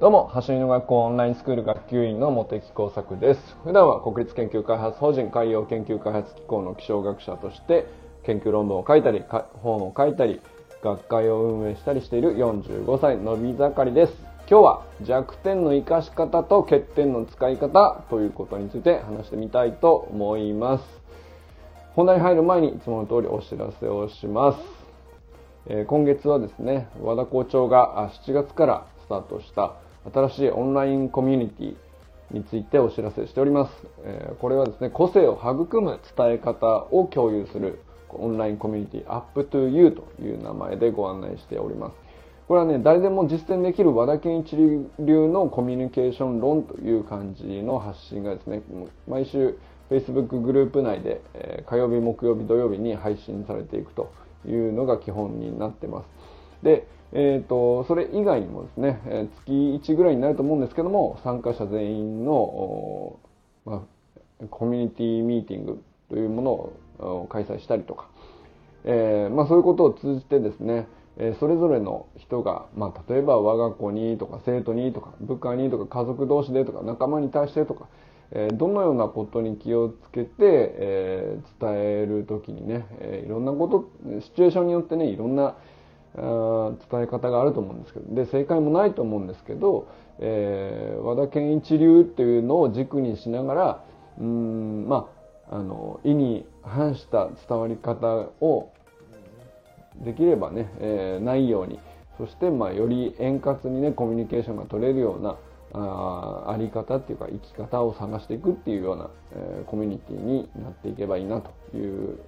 どうも、走りの学校オンラインスクール学級委員の茂木耕作です。普段は国立研究開発法人海洋研究開発機構の気象学者として研究論文を書いたり、本を書いたり、学会を運営したりしている45歳のび盛りです。今日は弱点の活かし方と欠点の使い方ということについて話してみたいと思います。本題に入る前にいつもの通りお知らせをします。えー、今月はですね、和田校長が7月からスタートした新しいオンラインコミュニティについてお知らせしております。えこれはですね、個性を育む伝え方を共有するオンラインコミュニティ UP2U という名前でご案内しております。これはね、誰でも実践できる和田健一流のコミュニケーション論という感じの発信がですね、毎週 Facebook グループ内で、え火曜日、木曜日、土曜日に配信されていくというのが基本になってます。で、え、ー、と、それ以外にもですね、え月1ぐらいになると思うんですけども、参加者全員の、まあ、コミュニティミーティングというものを開催したりとか、えー、まあ、そういうことを通じてですね、えそれぞれの人が、まあ、例えば我が子にとか生徒にとか部下にとか家族同士でとか仲間に対してとか、えどのようなことに気をつけて、え伝えるときにね、えいろんなこと、シチュエーションによってね、いろんな伝え方があると思うんですけどで正解もないと思うんですけど、えー、和田健一流っていうのを軸にしながらうんまああの意に反した伝わり方をできればね、えー、ないようにそしてまあより円滑にねコミュニケーションが取れるようなああり方っていうか生き方を探していくっていうような、えー、コミュニティになっていけばいいなという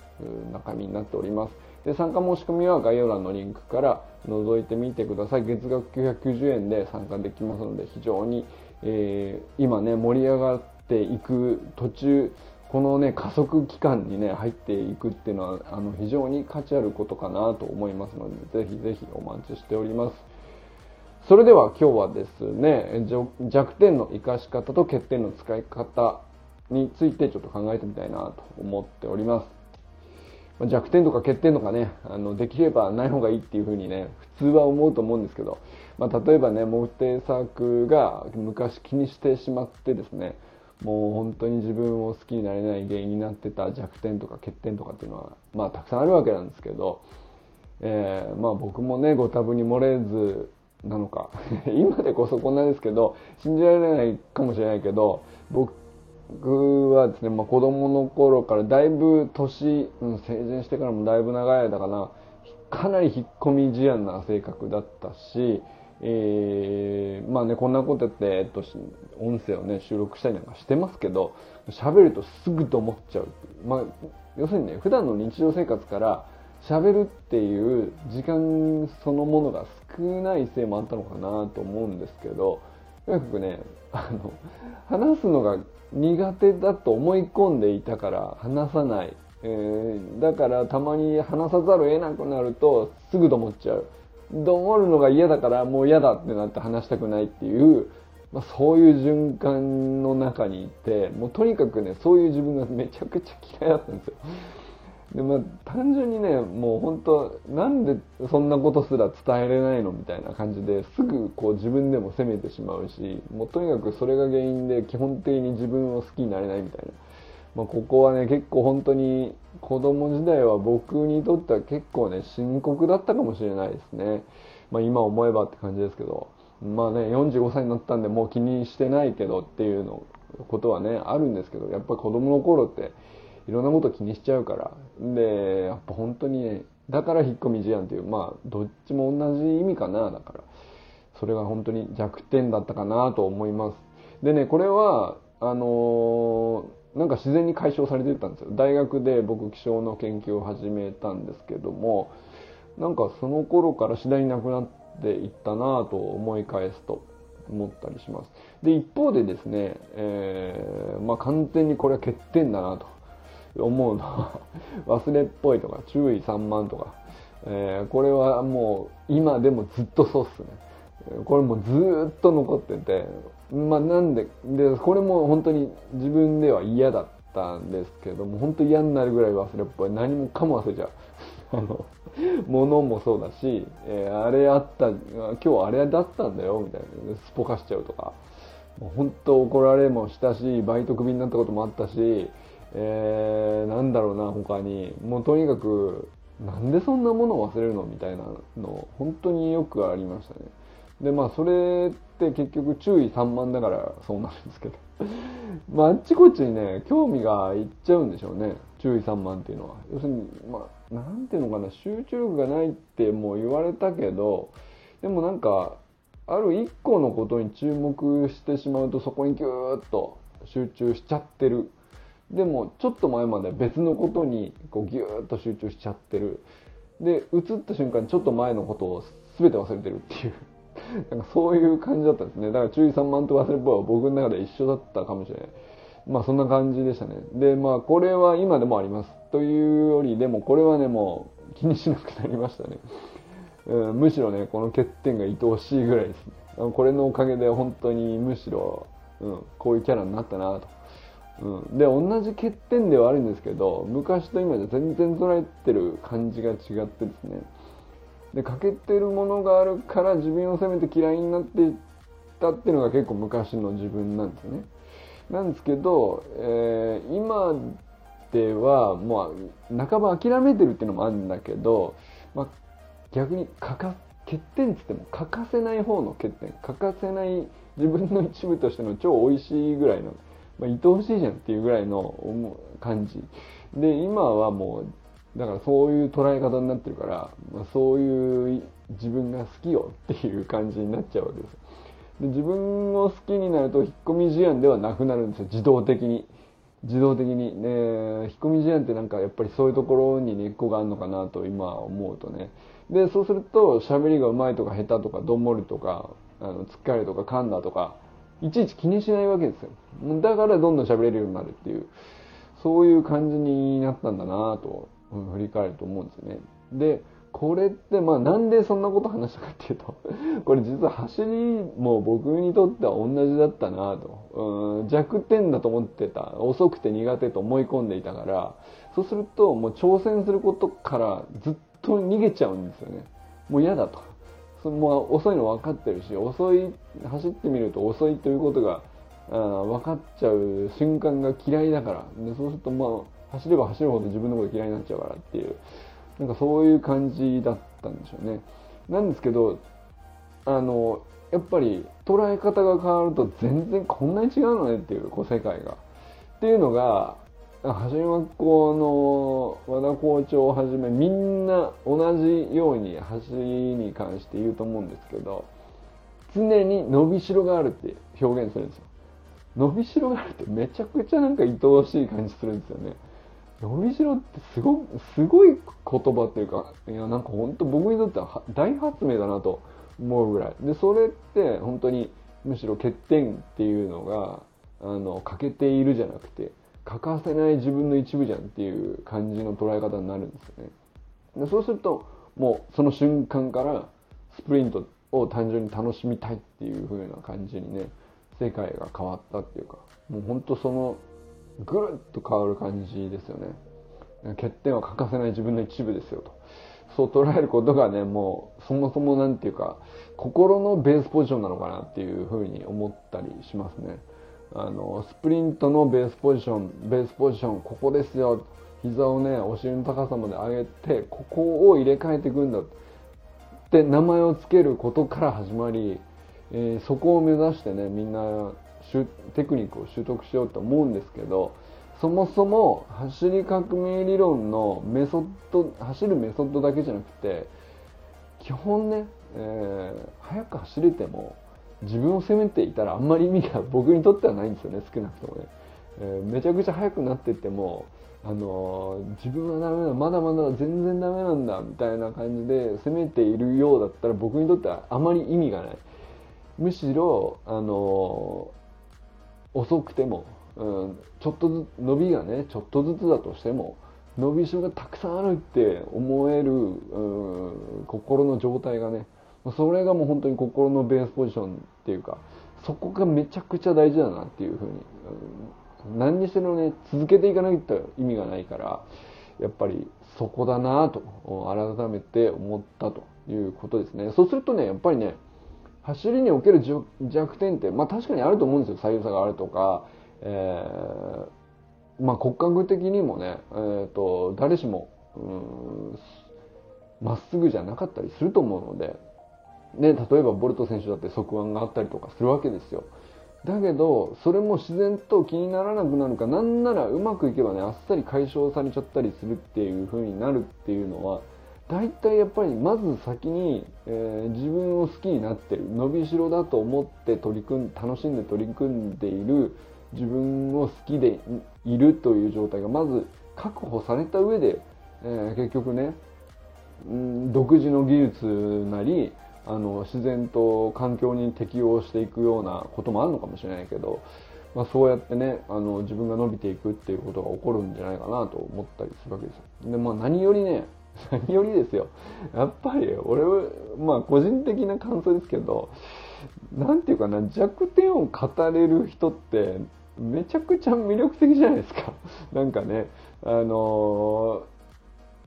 中身になっております。で参加申し込みは概要欄のリンクから覗いてみてください。月額990円で参加できますので非常に、えー、今ね盛り上がっていく途中このね加速期間にね入っていくっていうのはあの非常に価値あることかなと思いますのでぜひぜひお待ちしております。それでは今日はですね弱点の生かし方と欠点の使い方についてちょっと考えてみたいなと思っております。弱点とか欠点とかね、あの、できればない方がいいっていうふうにね、普通は思うと思うんですけど、まあ、例えばね、モテ作が昔気にしてしまってですね、もう本当に自分を好きになれない原因になってた弱点とか欠点とかっていうのは、まあたくさんあるわけなんですけど、えー、まあ僕もね、ご多分に漏れずなのか、今でこそこんなですけど、信じられないかもしれないけど、僕僕はですね、まあ、子供の頃からだいぶ年、うん、成人してからもだいぶ長い間かな、かなり引っ込み思案な性格だったし、えー、まあね、こんなことやって、えっと、音声をね、収録したりなんかしてますけど、喋るとすぐと思っちゃう。まあ、要するにね、普段の日常生活から喋るっていう時間そのものが少ないせいもあったのかなと思うんですけど、とにかくね、あの、話すのが苦手だと思い込んでいたから話さない。えー、だからたまに話さざるを得なくなるとすぐと思っちゃう。どもるのが嫌だからもう嫌だってなって話したくないっていう、まあ、そういう循環の中にいて、もうとにかくね、そういう自分がめちゃくちゃ嫌いだったんですよ。でまあ、単純にねもう本当なんでそんなことすら伝えれないのみたいな感じですぐこう自分でも責めてしまうしもうとにかくそれが原因で基本的に自分を好きになれないみたいな、まあ、ここはね結構本当に子供時代は僕にとっては結構ね深刻だったかもしれないですね、まあ、今思えばって感じですけど。まあね45歳になったんでもう気にしてないけどっていうのことはねあるんですけどやっぱり子供の頃っていろんなこと気にしちゃうから。で、やっぱ本当にね、だから引っ込み思案っていう、まあ、どっちも同じ意味かな、だから。それが本当に弱点だったかなと思います。でね、これは、あのー、なんか自然に解消されてたんですよ。大学で僕気象の研究を始めたんですけども、なんかその頃から次第になくなっていったなぁと思い返すと思ったりします。で、一方でですね、えー、まあ完全にこれは欠点だなと。思うのは 忘れっぽいとか注意散漫とか、えー、これはもう今でもずっとそうっすね。これもずっと残っててまあなんででこれも本当に自分では嫌だったんですけども本当嫌になるぐらい忘れっぽい。何もかも忘れちゃう。あの、ものもそうだし、えー、あれあった、今日あれだったんだよ、みたいな、すっぽかしちゃうとか、本当怒られもしたし、バイトクビになったこともあったし、えー、なんだろうな、他に。もうとにかく、なんでそんなものを忘れるのみたいなの、本当によくありましたね。で、まあ、それって結局注意散漫だからそうなるんですけど。まあ、あっちこっちにね、興味がいっちゃうんでしょうね。注意散漫っていうのは。要するに、まあ、なんていうのかな、集中力がないってもう言われたけど、でもなんか、ある一個のことに注目してしまうとそこにギューッと集中しちゃってる。でもちょっと前まで別のことにこうギューッと集中しちゃってる。で、移った瞬間ちょっと前のことを全て忘れてるっていう。なんかそういう感じだったんですね。だから注意散漫と忘れっぽいは僕の中で一緒だったかもしれない。まあそんな感じでしたね。で、まあこれは今でもあります。というよりでもこれはね、もう気にしなくなりましたね。うん、むしろね、この欠点が愛おしいぐらいですね。これのおかげで本当にむしろ、うん、こういうキャラになったなと。うん、で、同じ欠点ではあるんですけど、昔と今じゃ全然捉えてる感じが違ってですね。で、欠けてるものがあるから自分を責めて嫌いになっていったっていうのが結構昔の自分なんですね。なんですけど、えー、今ではもう半ば諦めてるっていうのもあるんだけど、まあ、逆に欠か欠点っつっても欠かせない方の欠点欠かせない自分の一部としての超美味しいぐらいの、まあ、愛おしいじゃんっていうぐらいの感じ。で今はもうだからそういう捉え方になってるから、まあ、そういう自分が好きよっていう感じになっちゃうわけです。で自分を好きになると引っ込み思案ではなくなるんですよ。自動的に。自動的に。ね引っ込み思案ってなんかやっぱりそういうところに根っこがあるのかなと今思うとね。で、そうすると、喋りが上手いとか下手とか、どんもりとか、あの、つっかりとか、噛んだとか、いちいち気にしないわけですよ。だからどんどん喋れるようになるっていう、そういう感じになったんだなぁと、うん、振り返ると思うんですよね。で、これって、まあなんでそんなこと話したかっていうと、これ実は走りも僕にとっては同じだったなぁと、うん、弱点だと思ってた、遅くて苦手と思い込んでいたから、そうするともう挑戦することからずっと逃げちゃうんですよね。もう嫌だと。もう遅いの分かってるし、遅い、走ってみると遅いということが分かっちゃう瞬間が嫌いだから。でそうするとまあ、走れば走るほど自分のこと嫌いになっちゃうからっていう、なんかそういう感じだったんでしょうね。なんですけど、あの、やっぱり捉え方が変わると全然こんなに違うのねっていう、こう世界が。っていうのが、はじめ学校の和田校長をはじめみんな同じように走りに関して言うと思うんですけど常に伸びしろがあるって表現するんですよ。伸びしろがあるってめちゃくちゃなんか愛おしい感じするんですよね。伸びしろってすごすごい言葉っていうかいやなんか本当僕にとっては大発明だなと思うぐらい。でそれって本当にむしろ欠点っていうのがあの欠けているじゃなくて欠かせない自分の一部じゃんっていう感じの捉え方になるんですよね。でそうするともうその瞬間からスプリントを単純に楽しみたいっていう風な感じにね世界が変わったっていうかもうほんとそのぐるっと変わる感じですよね。欠点は欠かせない自分の一部ですよと。そう捉えることがね、もうそもそもなんていうか心のベースポジションなのかなっていう風に思ったりしますね。あのスプリントのベースポジションベースポジションここですよ。膝をねお尻の高さまで上げてここを入れ替えていくんだって名前を付けることから始まり、えー、そこを目指してねみんなテクニックを習得しようと思うんですけどそもそも走り革命理論のメソッド走るメソッドだけじゃなくて基本ね、えー、早く走れても自分を責めていたらあんまり意味が僕にとってはないんですよね少なくともね、えー、めちゃくちゃ速くなっていってもあのー、自分はダメだまだまだ全然ダメなんだみたいな感じで責めているようだったら僕にとってはあまり意味がない。むしろあのー、遅くても、うん、ちょっとずつ伸びがねちょっとずつだとしても伸びしろがたくさんあるって思える、うん、心の状態がねそれがもう本当に心のベースポジションっていうか、そこがめちゃくちゃ大事だなっていうふうに、何にしてもね、続けていかないと意味がないから、やっぱりそこだなと改めて思ったということですね。そうするとね、やっぱりね、走りにおける弱点って、まあ確かにあると思うんですよ。左右差があるとか、えー、まあ骨格的にもね、えっ、ー、と、誰しも、まっすぐじゃなかったりすると思うので、ね、例えばボルト選手だって側腕があったりとかするわけですよ。だけど、それも自然と気にならなくなるか、なんならうまくいけばね、あっさり解消されちゃったりするっていう風になるっていうのは、大体やっぱりまず先に、えー、自分を好きになってる伸びしろだと思って取り組ん楽しんで取り組んでいる自分を好きでいるという状態がまず確保された上で、えー、結局ね、うん、独自の技術なりあの自然と環境に適応していくようなこともあるのかもしれないけど、まあ、そうやってねあの自分が伸びていくっていうことが起こるんじゃないかなと思ったりするわけですよ。でまあ何よりね 何よりですよやっぱり俺はまあ個人的な感想ですけど何て言うかな弱点を語れる人ってめちゃくちゃ魅力的じゃないですかなんかねあのー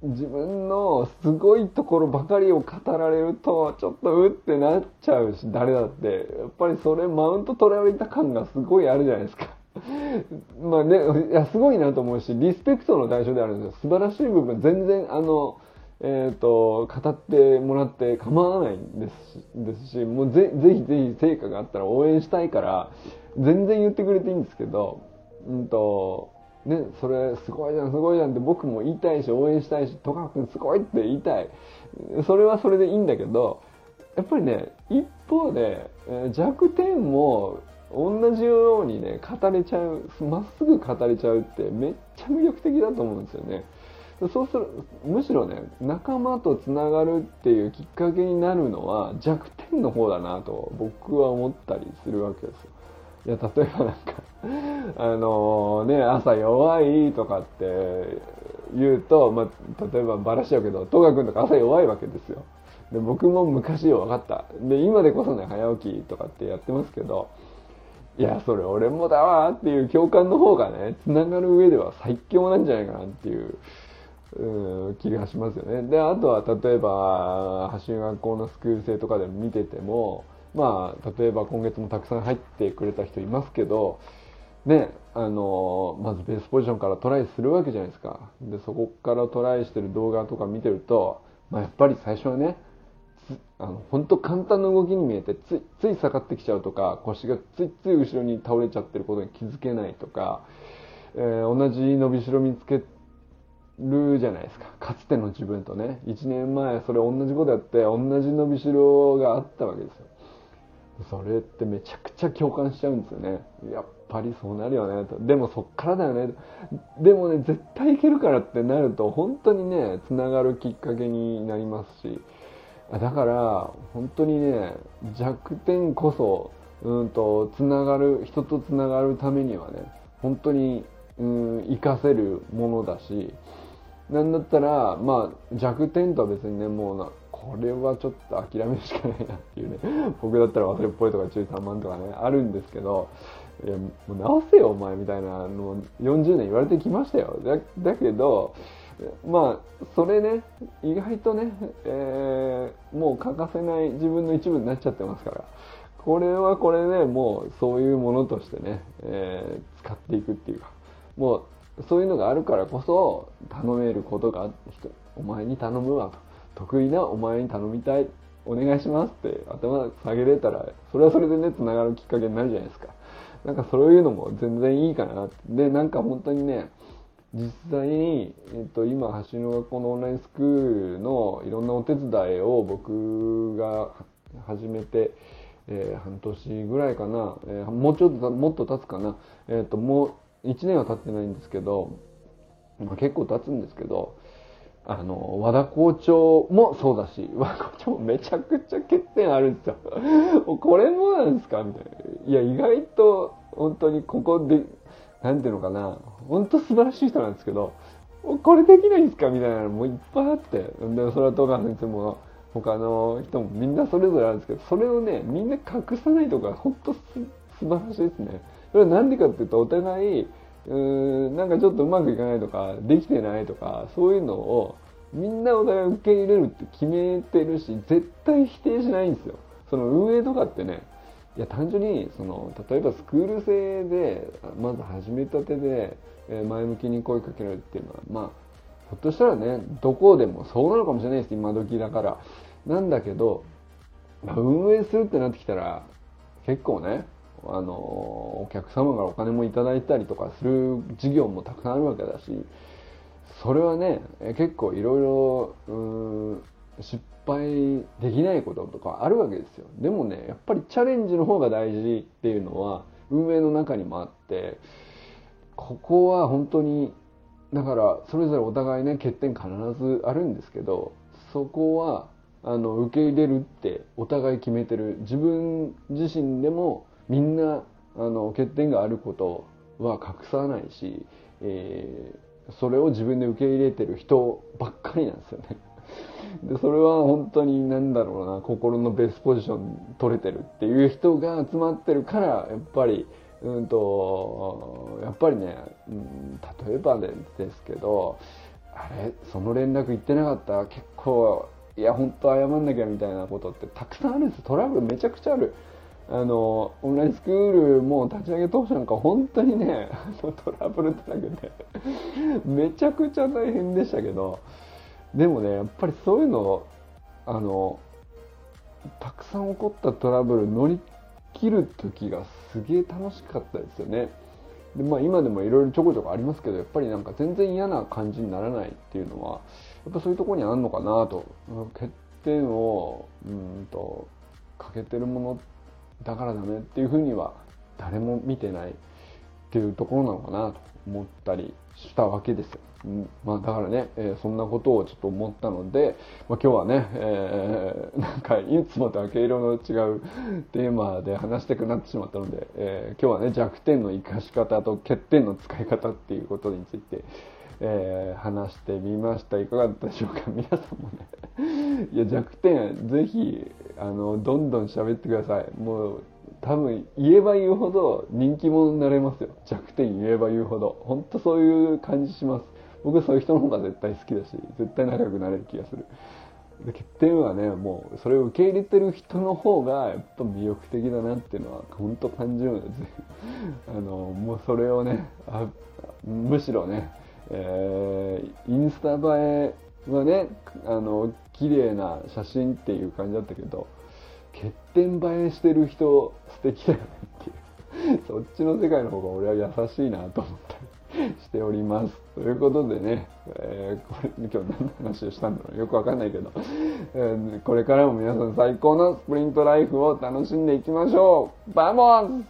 自分のすごいところばかりを語られるとちょっとうってなっちゃうし誰だって。やっぱりそれマウント取られた感がすごいあるじゃないですか。まあねいやすごいなと思うしリスペクトの対象であるんですよ。素晴らしい部分全然あのえっ、ー、と語ってもらって構わないんですですしもうぜぜひぜひ成果があったら応援したいから全然言ってくれていいんですけどうんとね、それすごいじゃんすごいじゃんって僕も言いたいし応援したいし戸川君すごいって言いたい。それはそれでいいんだけどやっぱりね一方で弱点も同じようにね語れちゃうまっすぐ語れちゃうってめっちゃ魅力的だと思うんですよね。そうするむしろね仲間とつながるっていうきっかけになるのは弱点の方だなと僕は思ったりするわけですよ。いや例えばなんか あのね朝弱いとかって言うと、まあ、例えばバラしちゃうけど戸川君とか朝弱いわけですよ。で僕も昔よ分かった。で今でこそね早起きとかってやってますけどいやそれ俺もだわっていう共感の方がねつながる上では最強なんじゃないかなっていううん気がしますよね。であとは例えば橋学校のスクール生とかで見ててもまあ、例えば今月もたくさん入ってくれた人いますけど、ね、あの、まずベースポジションからトライするわけじゃないですか。で、そこからトライしてる動画とか見てると、まあ、やっぱり最初はね、あの、本当簡単な動きに見えて、つい、つい下がってきちゃうとか、腰がついつい後ろに倒れちゃってることに気づけないとか、えー、同じ伸びしろ見つけるじゃないですか。かつての自分とね。1年前それ同じことやって、同じ伸びしろがあったわけですよ。それってめちゃくちゃ共感しちゃうんですよね。やっぱりそうなるよねと。でもそっからだよね。でもね、絶対いけるからってなると、本当にね、つながるきっかけになりますし、だから、本当にね、弱点こそ、うんと、つながる、人とつながるためにはね、本当に、うん、活かせるものだし、なんだったら、まあ、弱点とは別にね、もうな、これはちょっと諦めるしかないなっていうね。僕だったら忘れっぽいとか注意3万とかねあるんですけどいやもう直せよお前みたいなの40年言われてきましたよ。だだけどまあそれね意外とね、えー、もう欠かせない自分の一部になっちゃってますから。これはこれ、ね、もうそういうものとしてね、えー、使っていくっていうか。もうそういうのがあるからこそ頼めることがお前に頼むわと。得意なお前に頼みたい。お願いしますって頭下げれたらそれはそれでねつながるきっかけになるじゃないですか。なんかそういうのも全然いいかなって。でなんか本当にね実際に、えっと、今橋の学校のオンラインスクールのいろんなお手伝いを僕が始めて、えー、半年ぐらいかな、えー、もうちょっともっと経つかな、えっともう1年は経ってないんですけど、まあ、結構経つんですけどあの、和田校長もそうだし、和田校長もめちゃくちゃ欠点あるんですよ。これもなんですかみたいな。いや、意外と、本当にここで、なんていうのかな、本当素晴らしい人なんですけど、これできないんですかみたいなのもいっぱいあって。で、それは戸川先生も、他の人もみんなそれぞれあるんですけど、それをね、みんな隠さないとか、本当す素晴らしいですね。それはなんでかっていうと、お互い、うーんなんかちょっとうまくいかないとかできてないとかそういうのをみんなお互い受け入れるって決めてるし絶対否定しないんですよ。その運営とかってねいや単純にその例えばスクール制でまず始めたてで前向きに声かけられるっていうのはまあひょっとしたらねどこでもそうなのかもしれないです今時だから。なんだけど、まあ、運営するってなってきたら結構ねあのお客様からお金もいただいたりとかする事業もたくさんあるわけだしそれはね結構いろいろ失敗できないこととかあるわけですよ。でもねやっぱりチャレンジの方が大事っていうのは運営の中にもあってここは本当にだからそれぞれお互いね欠点必ずあるんですけどそこはあの受け入れるってお互い決めてる。自分自身でもみんなあの欠点があることは隠さないし、えー、それを自分で受け入れてる人ばっかりなんですよね。でそれは本当に何だろうな心のベースポジション取れてるっていう人が集まってるからやっぱりうんとやっぱりね、うん、例えばですけどあれその連絡行ってなかった？結構いや本当謝んなきゃみたいなことってたくさんあるんです。トラブルめちゃくちゃある。あのオンラインスクールも立ち上げ当初なんか本当にね トラブルだらけでめちゃくちゃ大変でしたけどでもねやっぱりそういうのあのたくさん起こったトラブル乗り切る時がすげえ楽しかったですよね。でまあ今でもいろいろちょこちょこありますけどやっぱりなんか全然嫌な感じにならないっていうのはやっぱそういうとこにあるのかなと。欠点をうんと欠けてるものだからダメっていうふうには誰も見てないっていうところなのかなと思ったりしたわけです。まあだからね、えー、そんなことをちょっと思ったので、まあ、今日はね、えー、なんかいつもと明け色の違うテーマで話したくなってしまったので、えー、今日はね弱点の生かし方と欠点の使い方っていうことについて、えー、話してみました。いかがだったでしょうか？皆さんもね。いや弱点ぜひあのどんどん喋ってください。もう多分言えば言うほど人気者になれますよ。弱点言えば言うほど。本当そういう感じします。僕そういう人の方が絶対好きだし絶対仲良くなれる気がする。で欠点はねもうそれを受け入れてる人の方がやっぱ魅力的だなっていうのは本当感じるので あのもうそれをねあむしろねえー、インスタ映えはねあの綺麗な写真っていう感じだったけど欠点映えしてる人素敵だよねっていう。そっちの世界の方が俺は優しいなと思ったりしております。ということでね、えー、これ今日何の話をしたんだろう。よくわかんないけど、えー、これからも皆さん最高のスプリントライフを楽しんでいきましょう。バモン